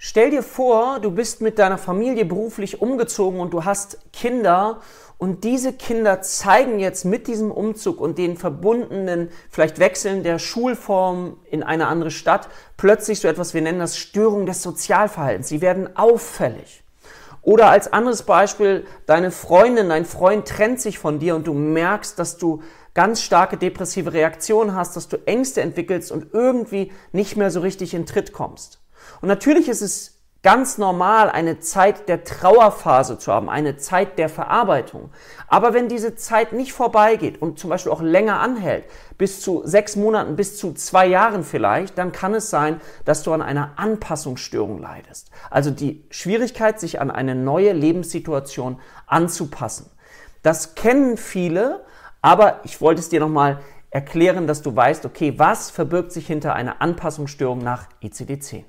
Stell dir vor, du bist mit deiner Familie beruflich umgezogen und du hast Kinder und diese Kinder zeigen jetzt mit diesem Umzug und den verbundenen, vielleicht Wechseln der Schulform in eine andere Stadt plötzlich so etwas, wir nennen das Störung des Sozialverhaltens. Sie werden auffällig. Oder als anderes Beispiel, deine Freundin, dein Freund trennt sich von dir und du merkst, dass du ganz starke depressive Reaktionen hast, dass du Ängste entwickelst und irgendwie nicht mehr so richtig in Tritt kommst. Und natürlich ist es ganz normal, eine Zeit der Trauerphase zu haben, eine Zeit der Verarbeitung. Aber wenn diese Zeit nicht vorbeigeht und zum Beispiel auch länger anhält, bis zu sechs Monaten, bis zu zwei Jahren vielleicht, dann kann es sein, dass du an einer Anpassungsstörung leidest. Also die Schwierigkeit, sich an eine neue Lebenssituation anzupassen. Das kennen viele, aber ich wollte es dir nochmal erklären, dass du weißt, okay, was verbirgt sich hinter einer Anpassungsstörung nach ICD-10?